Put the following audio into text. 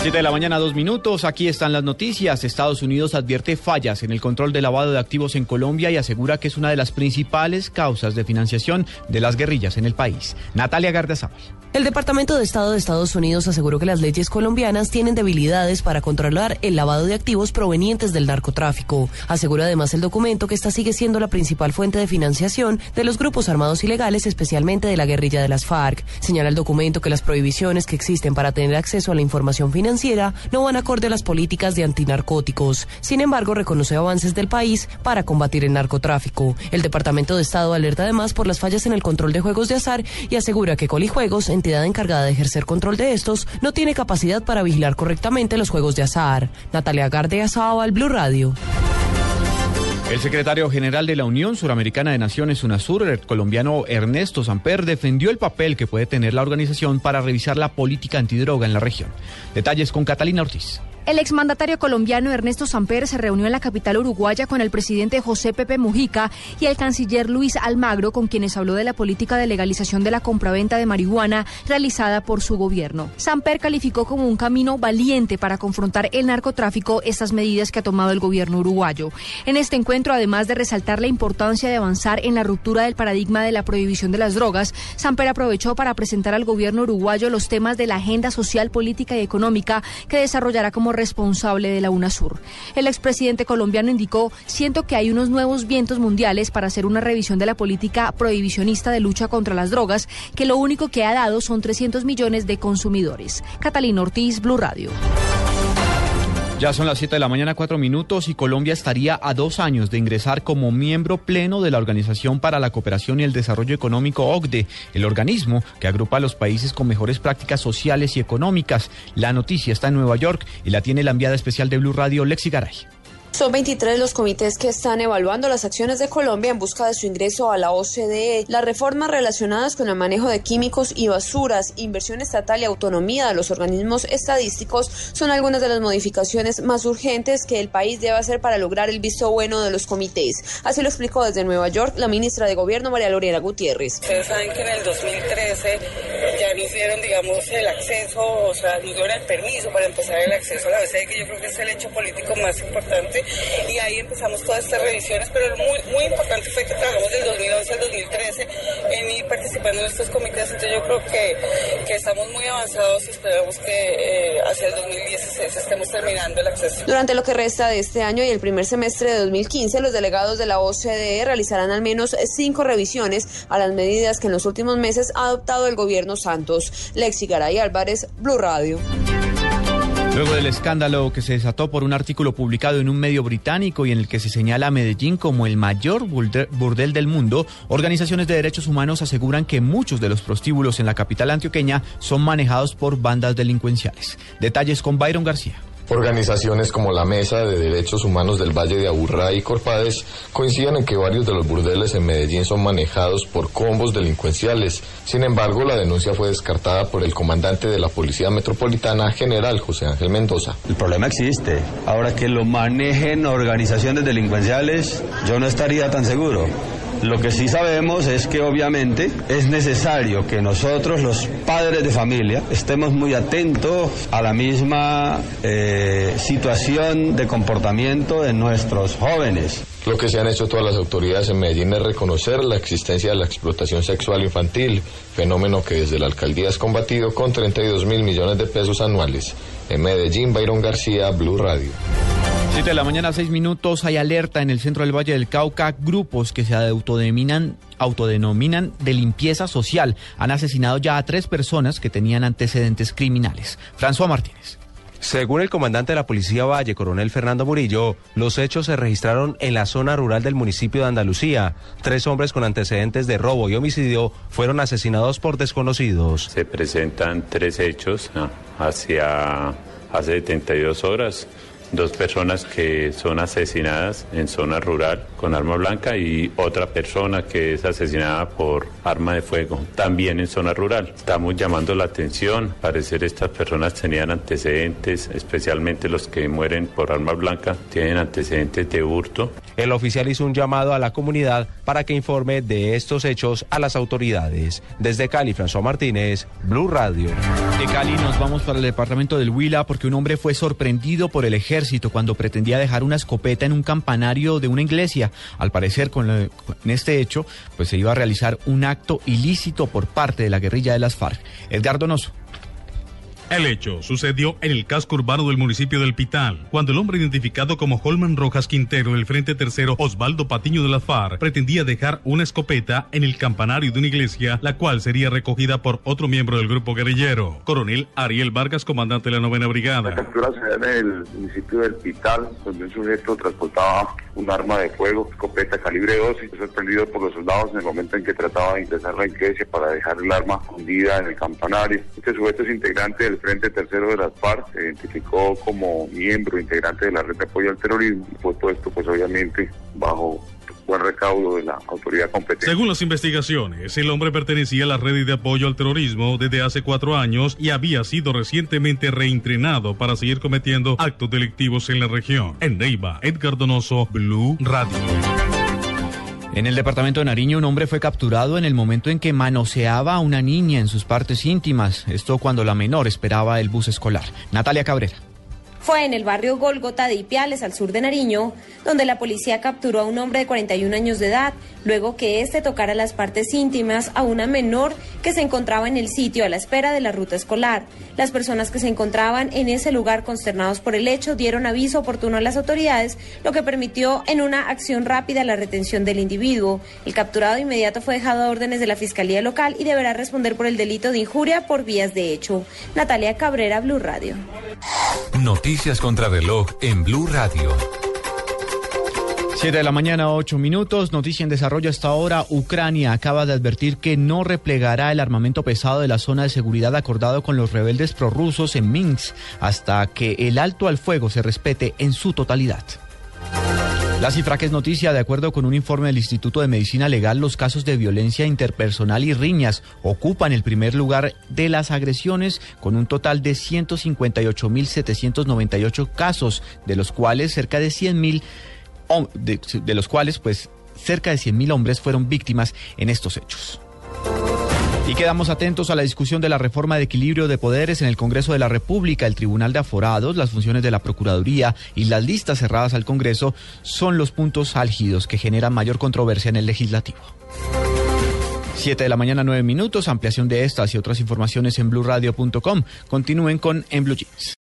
Siete de la mañana, dos minutos. Aquí están las noticias. Estados Unidos advierte fallas en el control de lavado de activos en Colombia y asegura que es una de las principales causas de financiación de las guerrillas en el país. Natalia Gardezábal. El Departamento de Estado de Estados Unidos aseguró que las leyes colombianas tienen debilidades para controlar el lavado de activos provenientes del narcotráfico. Asegura además el documento que esta sigue siendo la principal fuente de financiación de los grupos armados ilegales, especialmente de la guerrilla de las FARC. Señala el documento que las prohibiciones que existen para tener acceso a la información financiera no van acorde a las políticas de antinarcóticos. Sin embargo, reconoce avances del país para combatir el narcotráfico. El Departamento de Estado alerta además por las fallas en el control de juegos de azar y asegura que Colijuegos, entidad encargada de ejercer control de estos, no tiene capacidad para vigilar correctamente los juegos de azar. Natalia Garde al Blue Radio. El secretario general de la Unión Suramericana de Naciones UNASUR, el colombiano Ernesto Samper, defendió el papel que puede tener la organización para revisar la política antidroga en la región. Detalles con Catalina Ortiz. El exmandatario colombiano Ernesto Samper se reunió en la capital uruguaya con el presidente José Pepe Mujica y el canciller Luis Almagro, con quienes habló de la política de legalización de la compraventa de marihuana realizada por su gobierno. Samper calificó como un camino valiente para confrontar el narcotráfico estas medidas que ha tomado el gobierno uruguayo. En este encuentro, además de resaltar la importancia de avanzar en la ruptura del paradigma de la prohibición de las drogas, Samper aprovechó para presentar al gobierno uruguayo los temas de la agenda social, política y económica que desarrollará como responsable de la UNASUR. El expresidente colombiano indicó, siento que hay unos nuevos vientos mundiales para hacer una revisión de la política prohibicionista de lucha contra las drogas, que lo único que ha dado son 300 millones de consumidores. Catalina Ortiz, Blue Radio. Ya son las 7 de la mañana, 4 minutos, y Colombia estaría a dos años de ingresar como miembro pleno de la Organización para la Cooperación y el Desarrollo Económico OCDE, el organismo que agrupa a los países con mejores prácticas sociales y económicas. La noticia está en Nueva York y la tiene la enviada especial de Blue Radio, Lexi Garay. Son 23 los comités que están evaluando las acciones de Colombia en busca de su ingreso a la OCDE. Las reformas relacionadas con el manejo de químicos y basuras, inversión estatal y autonomía de los organismos estadísticos son algunas de las modificaciones más urgentes que el país debe hacer para lograr el visto bueno de los comités. Así lo explicó desde Nueva York la ministra de Gobierno María Lorena Gutiérrez. Ustedes saben que en el 2013 ya nos dieron, digamos, el acceso, o sea, nos dieron el permiso para empezar el acceso a la OCDE, que yo creo que es el hecho político más importante y ahí empezamos todas estas revisiones, pero muy, muy importante fue que trabajamos del 2011 al 2013 en ir participando en estos comités, entonces yo creo que, que estamos muy avanzados y esperamos que eh, hacia el 2016 estemos terminando el acceso. Durante lo que resta de este año y el primer semestre de 2015, los delegados de la OCDE realizarán al menos cinco revisiones a las medidas que en los últimos meses ha adoptado el gobierno Santos. Lexi Garay Álvarez, Blue Radio. Luego del escándalo que se desató por un artículo publicado en un medio británico y en el que se señala a Medellín como el mayor burdel del mundo, organizaciones de derechos humanos aseguran que muchos de los prostíbulos en la capital antioqueña son manejados por bandas delincuenciales. Detalles con Byron García. Organizaciones como la Mesa de Derechos Humanos del Valle de Aburrá y Corpades coinciden en que varios de los burdeles en Medellín son manejados por combos delincuenciales. Sin embargo, la denuncia fue descartada por el comandante de la Policía Metropolitana, general José Ángel Mendoza. El problema existe. Ahora que lo manejen organizaciones delincuenciales, yo no estaría tan seguro. Lo que sí sabemos es que obviamente es necesario que nosotros, los padres de familia, estemos muy atentos a la misma eh, situación de comportamiento de nuestros jóvenes. Lo que se han hecho todas las autoridades en Medellín es reconocer la existencia de la explotación sexual infantil, fenómeno que desde la alcaldía es combatido con 32 mil millones de pesos anuales. En Medellín, Byron García, Blue Radio. 7 de la mañana, 6 minutos, hay alerta en el centro del Valle del Cauca. Grupos que se autodenominan, autodenominan de limpieza social han asesinado ya a tres personas que tenían antecedentes criminales. François Martínez. Según el comandante de la Policía Valle, coronel Fernando Murillo, los hechos se registraron en la zona rural del municipio de Andalucía. Tres hombres con antecedentes de robo y homicidio fueron asesinados por desconocidos. Se presentan tres hechos hacia hace 72 horas dos personas que son asesinadas en zona rural con arma blanca y otra persona que es asesinada por arma de fuego, también en zona rural. Estamos llamando la atención, parecer estas personas tenían antecedentes, especialmente los que mueren por arma blanca, tienen antecedentes de hurto. El oficial hizo un llamado a la comunidad para que informe de estos hechos a las autoridades. Desde Cali, François Martínez, Blue Radio. De Cali nos vamos para el departamento del Huila porque un hombre fue sorprendido por el ejército cuando pretendía dejar una escopeta en un campanario de una iglesia. Al parecer, con, este hecho, pues se iba a realizar un acto ilícito por parte de la guerrilla de las FARC. Edgar Donoso. El hecho sucedió en el casco urbano del municipio del Pital, cuando el hombre identificado como Holman Rojas Quintero del Frente Tercero Osvaldo Patiño de la FARC pretendía dejar una escopeta en el campanario de una iglesia, la cual sería recogida por otro miembro del grupo guerrillero, coronel Ariel Vargas, comandante de la novena La brigada. captura se da en el municipio del Pital, donde un sujeto transportaba un arma de fuego, escopeta calibre 12, fue sorprendido por los soldados en el momento en que trataba de ingresar a la iglesia para dejar el arma escondida en el campanario. Este sujeto es integrante del Frente Tercero de las FARC, se identificó como miembro integrante de la red de apoyo al terrorismo y fue puesto pues obviamente bajo buen recaudo de la autoridad competente. Según las investigaciones, el hombre pertenecía a la red de apoyo al terrorismo desde hace cuatro años y había sido recientemente reentrenado para seguir cometiendo actos delictivos en la región. En Neiva, Edgar Donoso, Blue Radio. En el departamento de Nariño, un hombre fue capturado en el momento en que manoseaba a una niña en sus partes íntimas. Esto cuando la menor esperaba el bus escolar. Natalia Cabrera. Fue en el barrio Gólgota de Ipiales, al sur de Nariño, donde la policía capturó a un hombre de 41 años de edad, luego que éste tocara las partes íntimas a una menor que se encontraba en el sitio a la espera de la ruta escolar. Las personas que se encontraban en ese lugar consternados por el hecho dieron aviso oportuno a las autoridades, lo que permitió en una acción rápida la retención del individuo. El capturado inmediato fue dejado a órdenes de la Fiscalía Local y deberá responder por el delito de injuria por vías de hecho. Natalia Cabrera, Blue Radio. Noticias contra reloj en Blue Radio. 7 de la mañana, 8 minutos. Noticia en desarrollo hasta ahora. Ucrania acaba de advertir que no replegará el armamento pesado de la zona de seguridad acordado con los rebeldes prorrusos en Minsk hasta que el alto al fuego se respete en su totalidad. La cifra que es noticia, de acuerdo con un informe del Instituto de Medicina Legal, los casos de violencia interpersonal y riñas ocupan el primer lugar de las agresiones con un total de 158.798 casos, de los cuales cerca de 100.000 hom- de, de los cuales pues cerca de 100.000 hombres fueron víctimas en estos hechos. Y quedamos atentos a la discusión de la reforma de equilibrio de poderes en el Congreso de la República. El Tribunal de Aforados, las funciones de la Procuraduría y las listas cerradas al Congreso son los puntos álgidos que generan mayor controversia en el legislativo. 7 de la mañana, 9 minutos. Ampliación de estas y otras informaciones en blurradio.com. Continúen con En Blue Jeans.